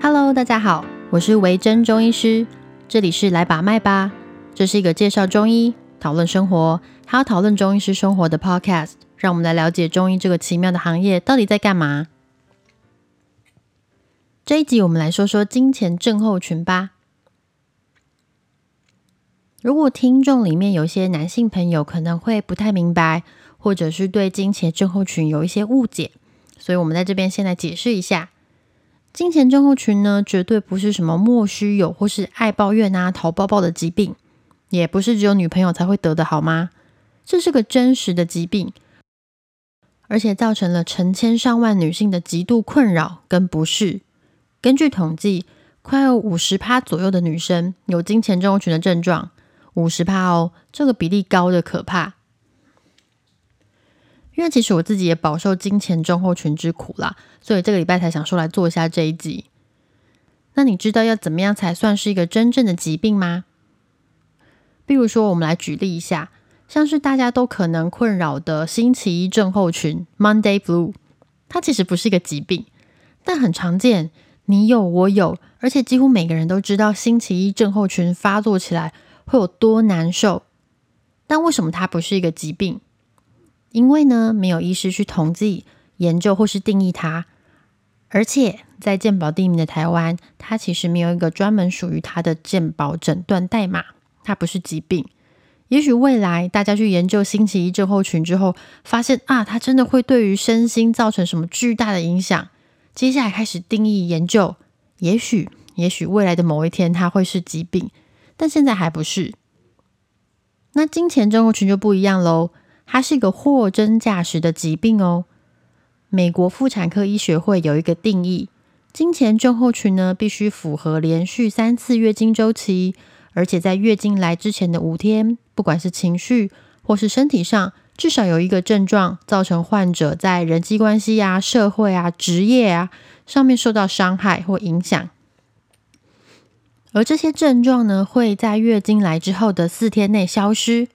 Hello，大家好，我是维珍中医师，这里是来把脉吧。这是一个介绍中医、讨论生活，还有讨论中医师生活的 Podcast。让我们来了解中医这个奇妙的行业到底在干嘛。这一集我们来说说金钱症候群吧。如果听众里面有些男性朋友可能会不太明白，或者是对金钱症候群有一些误解，所以我们在这边先来解释一下。金钱症候群呢，绝对不是什么莫须有或是爱抱怨啊、淘包包的疾病，也不是只有女朋友才会得的，好吗？这是个真实的疾病，而且造成了成千上万女性的极度困扰跟不适。根据统计，快有五十趴左右的女生有金钱症候群的症状，五十趴哦，这个比例高的可怕。因为其实我自己也饱受金钱症候群之苦啦，所以这个礼拜才想说来做一下这一集。那你知道要怎么样才算是一个真正的疾病吗？比如说，我们来举例一下，像是大家都可能困扰的星期一症候群 （Monday Blue），它其实不是一个疾病，但很常见，你有我有，而且几乎每个人都知道星期一症候群发作起来会有多难受。但为什么它不是一个疾病？因为呢，没有医师去统计、研究或是定义它，而且在健保地名的台湾，它其实没有一个专门属于它的健保诊断代码，它不是疾病。也许未来大家去研究星期一症候群之后，发现啊，它真的会对于身心造成什么巨大的影响，接下来开始定义研究，也许，也许未来的某一天它会是疾病，但现在还不是。那金钱症候群就不一样喽。它是一个货真价实的疾病哦。美国妇产科医学会有一个定义：金钱症候群呢，必须符合连续三次月经周期，而且在月经来之前的五天，不管是情绪或是身体上，至少有一个症状造成患者在人际关系啊、社会啊、职业啊上面受到伤害或影响。而这些症状呢，会在月经来之后的四天内消失。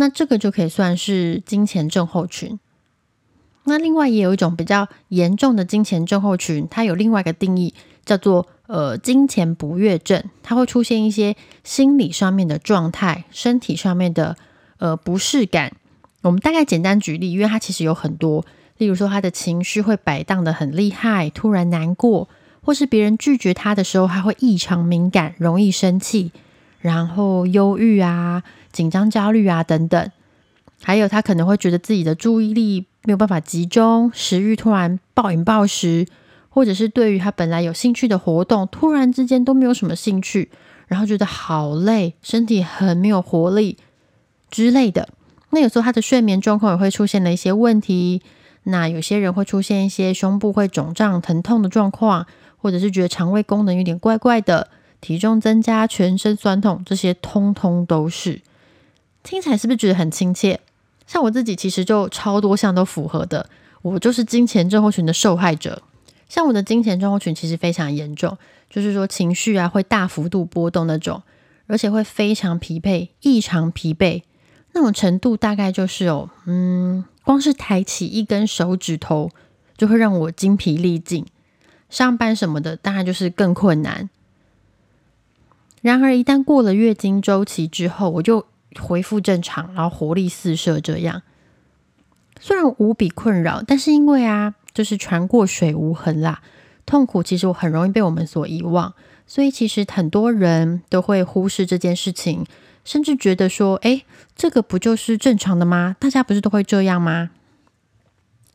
那这个就可以算是金钱症候群。那另外也有一种比较严重的金钱症候群，它有另外一个定义，叫做呃金钱不悦症。它会出现一些心理上面的状态，身体上面的呃不适感。我们大概简单举例，因为它其实有很多，例如说他的情绪会摆荡的很厉害，突然难过，或是别人拒绝他的时候，他会异常敏感，容易生气。然后忧郁啊、紧张、焦虑啊等等，还有他可能会觉得自己的注意力没有办法集中，食欲突然暴饮暴食，或者是对于他本来有兴趣的活动，突然之间都没有什么兴趣，然后觉得好累，身体很没有活力之类的。那有时候他的睡眠状况也会出现了一些问题。那有些人会出现一些胸部会肿胀、疼痛的状况，或者是觉得肠胃功能有点怪怪的。体重增加、全身酸痛，这些通通都是。听起来是不是觉得很亲切？像我自己其实就超多项都符合的，我就是金钱症候群的受害者。像我的金钱症候群其实非常严重，就是说情绪啊会大幅度波动那种，而且会非常疲惫、异常疲惫那种程度，大概就是哦，嗯，光是抬起一根手指头就会让我精疲力尽，上班什么的当然就是更困难。然而，一旦过了月经周期之后，我就恢复正常，然后活力四射。这样虽然无比困扰，但是因为啊，就是船过水无痕啦，痛苦其实我很容易被我们所遗忘，所以其实很多人都会忽视这件事情，甚至觉得说：“哎，这个不就是正常的吗？大家不是都会这样吗？”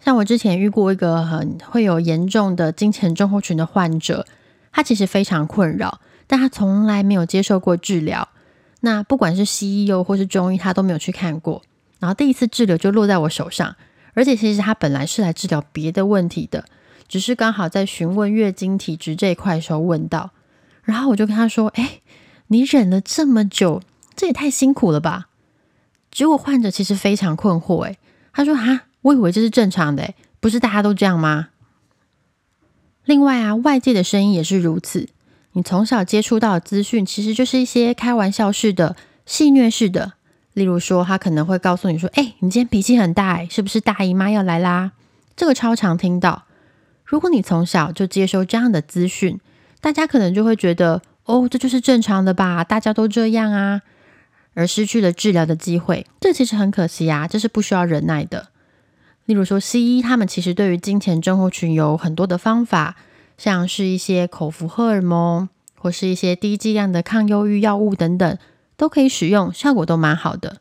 像我之前遇过一个很会有严重的金钱症候群的患者，他其实非常困扰。但他从来没有接受过治疗，那不管是西医又或是中医，他都没有去看过。然后第一次治疗就落在我手上，而且其实他本来是来治疗别的问题的，只是刚好在询问月经体质这一块的时候问到，然后我就跟他说：“哎，你忍了这么久，这也太辛苦了吧？”结果患者其实非常困惑，哎，他说：“哈，我以为这是正常的，不是大家都这样吗？”另外啊，外界的声音也是如此。你从小接触到的资讯，其实就是一些开玩笑式的、戏谑式的。例如说，他可能会告诉你说：“哎，你今天脾气很大，是不是大姨妈要来啦？”这个超常听到。如果你从小就接收这样的资讯，大家可能就会觉得，哦，这就是正常的吧，大家都这样啊，而失去了治疗的机会。这其实很可惜啊，这是不需要忍耐的。例如说，西医他们其实对于金钱症候群有很多的方法，像是一些口服荷尔蒙，或是一些低剂量的抗忧郁药物等等，都可以使用，效果都蛮好的。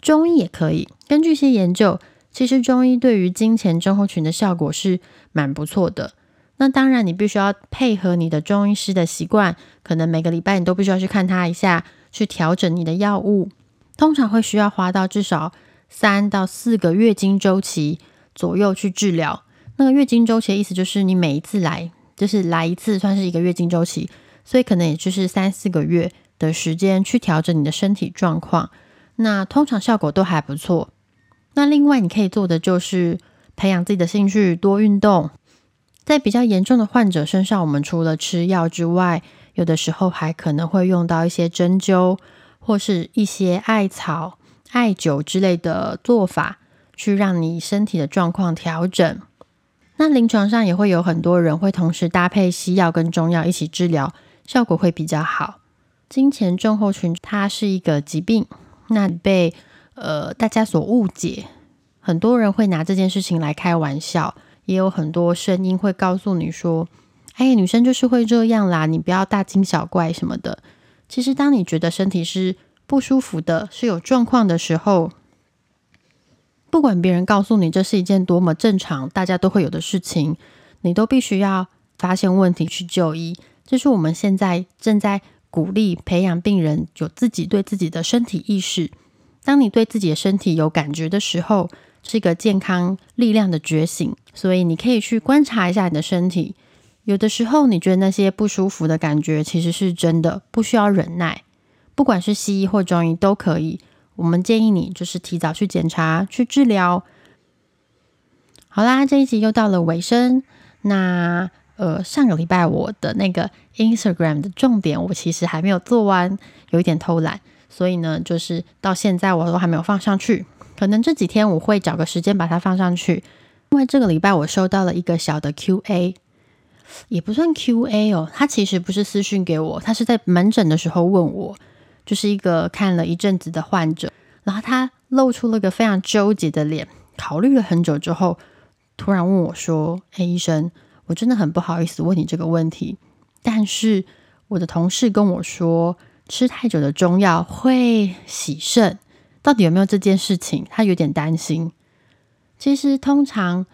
中医也可以，根据一些研究。其实中医对于金钱症候群的效果是蛮不错的。那当然，你必须要配合你的中医师的习惯，可能每个礼拜你都必须要去看他一下，去调整你的药物。通常会需要花到至少三到四个月经周期左右去治疗。那个月经周期的意思就是你每一次来，就是来一次算是一个月经周期，所以可能也就是三四个月的时间去调整你的身体状况。那通常效果都还不错。那另外你可以做的就是培养自己的兴趣，多运动。在比较严重的患者身上，我们除了吃药之外，有的时候还可能会用到一些针灸或是一些艾草、艾灸之类的做法，去让你身体的状况调整。那临床上也会有很多人会同时搭配西药跟中药一起治疗，效果会比较好。金钱症候群它是一个疾病，那被。呃，大家所误解，很多人会拿这件事情来开玩笑，也有很多声音会告诉你说：“哎，女生就是会这样啦，你不要大惊小怪什么的。”其实，当你觉得身体是不舒服的，是有状况的时候，不管别人告诉你这是一件多么正常、大家都会有的事情，你都必须要发现问题去就医。这是我们现在正在鼓励培养病人有自己对自己的身体意识。当你对自己的身体有感觉的时候，是一个健康力量的觉醒。所以你可以去观察一下你的身体。有的时候你觉得那些不舒服的感觉其实是真的，不需要忍耐。不管是西医或中医都可以。我们建议你就是提早去检查、去治疗。好啦，这一集又到了尾声。那呃，上个礼拜我的那个 Instagram 的重点，我其实还没有做完，有一点偷懒。所以呢，就是到现在我都还没有放上去，可能这几天我会找个时间把它放上去。因为这个礼拜我收到了一个小的 Q&A，也不算 Q&A 哦，他其实不是私讯给我，他是在门诊的时候问我，就是一个看了一阵子的患者，然后他露出了个非常纠结的脸，考虑了很久之后，突然问我说：“哎，医生，我真的很不好意思问你这个问题，但是我的同事跟我说。”吃太久的中药会洗肾，到底有没有这件事情？他有点担心。其实通常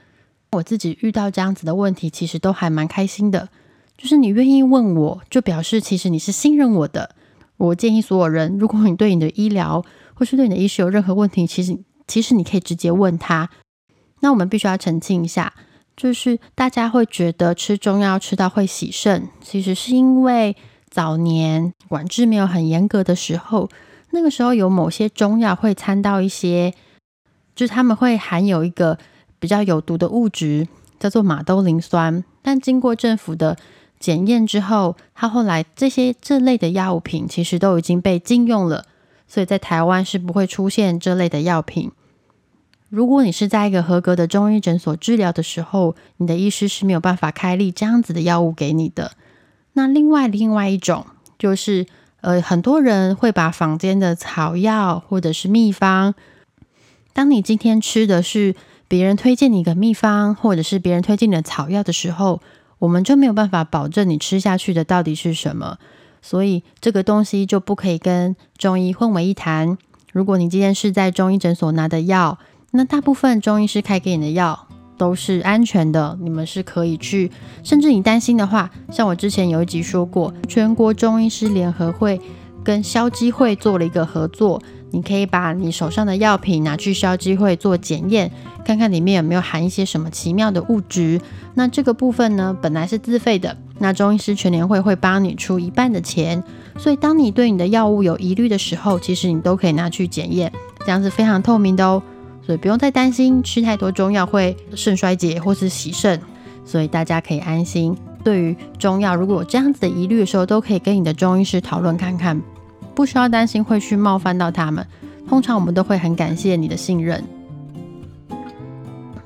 我自己遇到这样子的问题，其实都还蛮开心的。就是你愿意问我，就表示其实你是信任我的。我建议所有人，如果你对你的医疗或是对你的医师有任何问题，其实其实你可以直接问他。那我们必须要澄清一下，就是大家会觉得吃中药吃到会洗肾，其实是因为。早年管制没有很严格的时候，那个时候有某些中药会掺到一些，就是他们会含有一个比较有毒的物质，叫做马兜铃酸。但经过政府的检验之后，它后来这些这类的药品其实都已经被禁用了，所以在台湾是不会出现这类的药品。如果你是在一个合格的中医诊所治疗的时候，你的医师是没有办法开立这样子的药物给你的。那另外另外一种就是，呃，很多人会把坊间的草药或者是秘方，当你今天吃的是别人推荐你一个秘方，或者是别人推荐你的草药的时候，我们就没有办法保证你吃下去的到底是什么，所以这个东西就不可以跟中医混为一谈。如果你今天是在中医诊所拿的药，那大部分中医师开给你的药。都是安全的，你们是可以去。甚至你担心的话，像我之前有一集说过，全国中医师联合会跟消基会做了一个合作，你可以把你手上的药品拿去消基会做检验，看看里面有没有含一些什么奇妙的物质。那这个部分呢，本来是自费的，那中医师全联会会帮你出一半的钱。所以当你对你的药物有疑虑的时候，其实你都可以拿去检验，这样是非常透明的哦。所以不用再担心吃太多中药会肾衰竭或是洗肾，所以大家可以安心。对于中药，如果有这样子的疑虑的时候，都可以跟你的中医师讨论看看，不需要担心会去冒犯到他们。通常我们都会很感谢你的信任。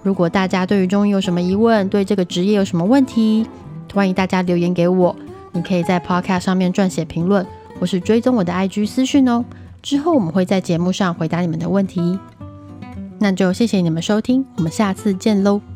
如果大家对于中医有什么疑问，对这个职业有什么问题，欢迎大家留言给我。你可以在 Podcast 上面撰写评论，或是追踪我的 IG 私讯哦。之后我们会在节目上回答你们的问题。那就谢谢你们收听，我们下次见喽。